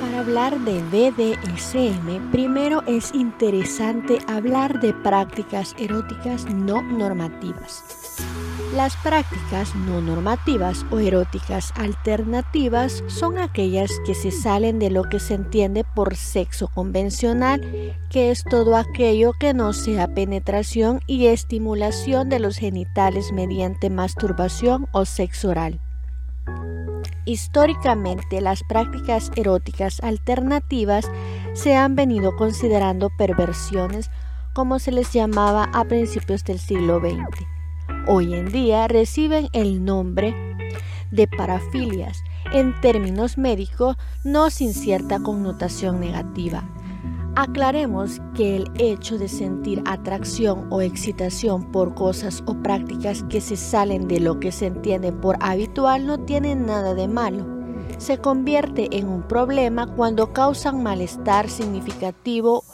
Para hablar de BDSM, primero es interesante hablar de prácticas eróticas no normativas. Las prácticas no normativas o eróticas alternativas son aquellas que se salen de lo que se entiende por sexo convencional, que es todo aquello que no sea penetración y estimulación de los genitales mediante masturbación o sexo oral. Históricamente, las prácticas eróticas alternativas se han venido considerando perversiones como se les llamaba a principios del siglo XX hoy en día reciben el nombre de parafilias en términos médicos no sin cierta connotación negativa. Aclaremos que el hecho de sentir atracción o excitación por cosas o prácticas que se salen de lo que se entiende por habitual no tiene nada de malo. Se convierte en un problema cuando causan malestar significativo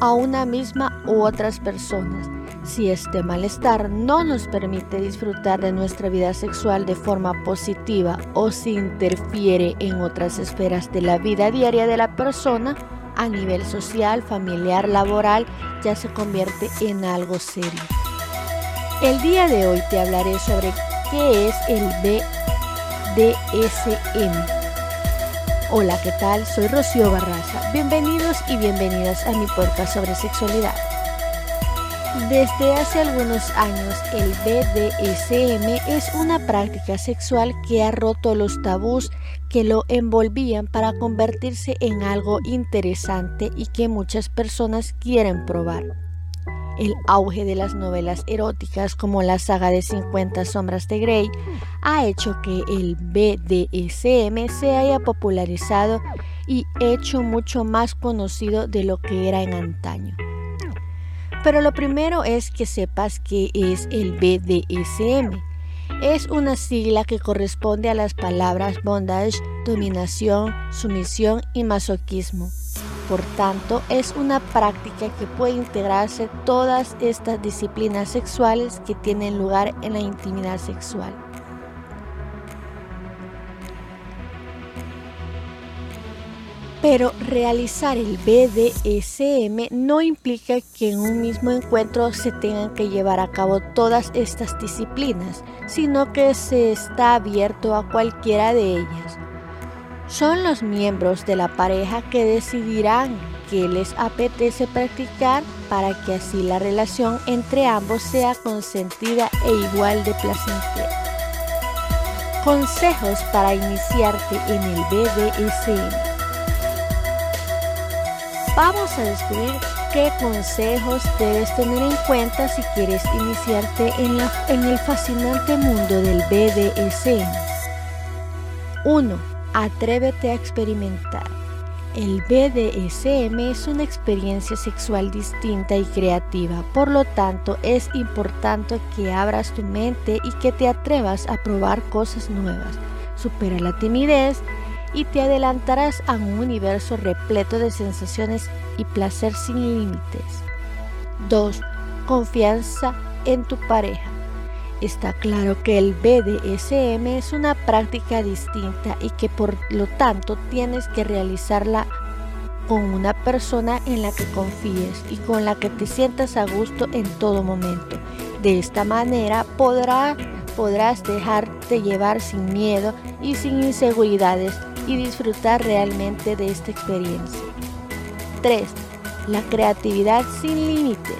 a una misma u otras personas si este malestar no nos permite disfrutar de nuestra vida sexual de forma positiva o si interfiere en otras esferas de la vida diaria de la persona, a nivel social, familiar, laboral, ya se convierte en algo serio. El día de hoy te hablaré sobre qué es el BDSM. Hola, ¿qué tal? Soy Rocío Barraza. Bienvenidos y bienvenidas a mi podcast sobre sexualidad. Desde hace algunos años el BDSM es una práctica sexual que ha roto los tabús que lo envolvían para convertirse en algo interesante y que muchas personas quieren probar. El auge de las novelas eróticas como la saga de 50 sombras de Grey ha hecho que el BDSM se haya popularizado y hecho mucho más conocido de lo que era en antaño. Pero lo primero es que sepas qué es el BDSM. Es una sigla que corresponde a las palabras bondage, dominación, sumisión y masoquismo. Por tanto, es una práctica que puede integrarse todas estas disciplinas sexuales que tienen lugar en la intimidad sexual. Pero realizar el BDSM no implica que en un mismo encuentro se tengan que llevar a cabo todas estas disciplinas, sino que se está abierto a cualquiera de ellas. Son los miembros de la pareja que decidirán qué les apetece practicar para que así la relación entre ambos sea consentida e igual de placentera. Consejos para iniciarte en el BDSM. Vamos a descubrir qué consejos debes tener en cuenta si quieres iniciarte en, en el fascinante mundo del BDSM. 1. Atrévete a experimentar. El BDSM es una experiencia sexual distinta y creativa, por lo tanto es importante que abras tu mente y que te atrevas a probar cosas nuevas. Supera la timidez y te adelantarás a un universo repleto de sensaciones y placer sin límites. 2. Confianza en tu pareja. Está claro que el BDSM es una práctica distinta y que por lo tanto tienes que realizarla con una persona en la que confíes y con la que te sientas a gusto en todo momento. De esta manera podrás dejarte llevar sin miedo y sin inseguridades y disfrutar realmente de esta experiencia. 3. La creatividad sin límites.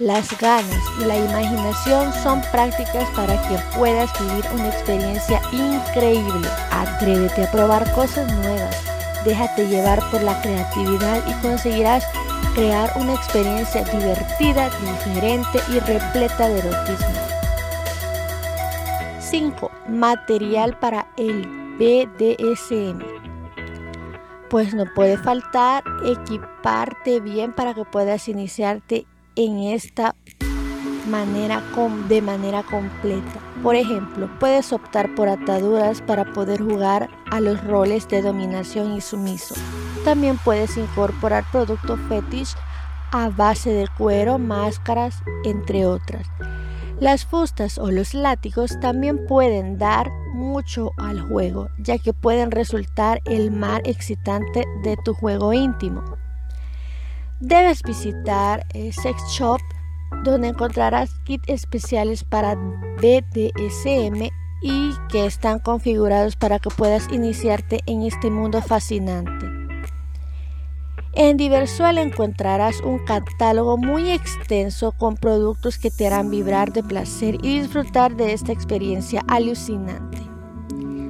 Las ganas y la imaginación son prácticas para que puedas vivir una experiencia increíble. Atrévete a probar cosas nuevas. Déjate llevar por la creatividad y conseguirás crear una experiencia divertida, diferente y repleta de erotismo. 5. Material para el BDSM. Pues no puede faltar equiparte bien para que puedas iniciarte en esta manera de manera completa. Por ejemplo, puedes optar por ataduras para poder jugar a los roles de dominación y sumiso. También puedes incorporar productos fetish a base de cuero, máscaras, entre otras. Las fustas o los látigos también pueden dar mucho al juego, ya que pueden resultar el más excitante de tu juego íntimo. Debes visitar el Sex Shop, donde encontrarás kits especiales para BDSM y que están configurados para que puedas iniciarte en este mundo fascinante. En Diversual encontrarás un catálogo muy extenso con productos que te harán vibrar de placer y disfrutar de esta experiencia alucinante.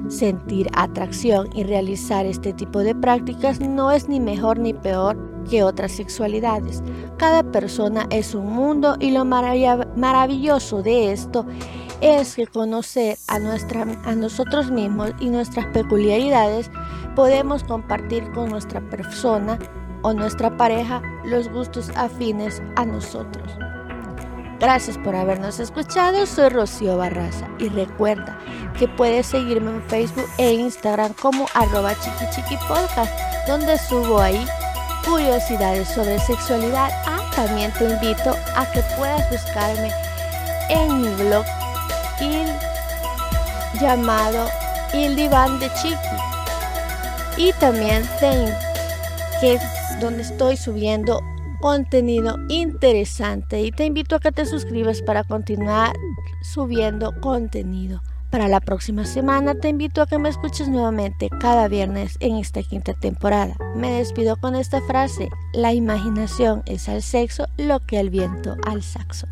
Sentir atracción y realizar este tipo de prácticas no es ni mejor ni peor que otras sexualidades. Cada persona es un mundo y lo maravilloso de esto es que conocer a, nuestra, a nosotros mismos y nuestras peculiaridades podemos compartir con nuestra persona o nuestra pareja los gustos afines a nosotros. Gracias por habernos escuchado, soy Rocío Barraza y recuerda que puedes seguirme en Facebook e Instagram como arroba podcast donde subo ahí curiosidades sobre sexualidad. Ah, también te invito a que puedas buscarme en mi blog llamado Il Diván de Chiqui. Y también te, donde estoy subiendo contenido interesante y te invito a que te suscribas para continuar subiendo contenido. Para la próxima semana te invito a que me escuches nuevamente cada viernes en esta quinta temporada. Me despido con esta frase, la imaginación es al sexo lo que el viento al saxo.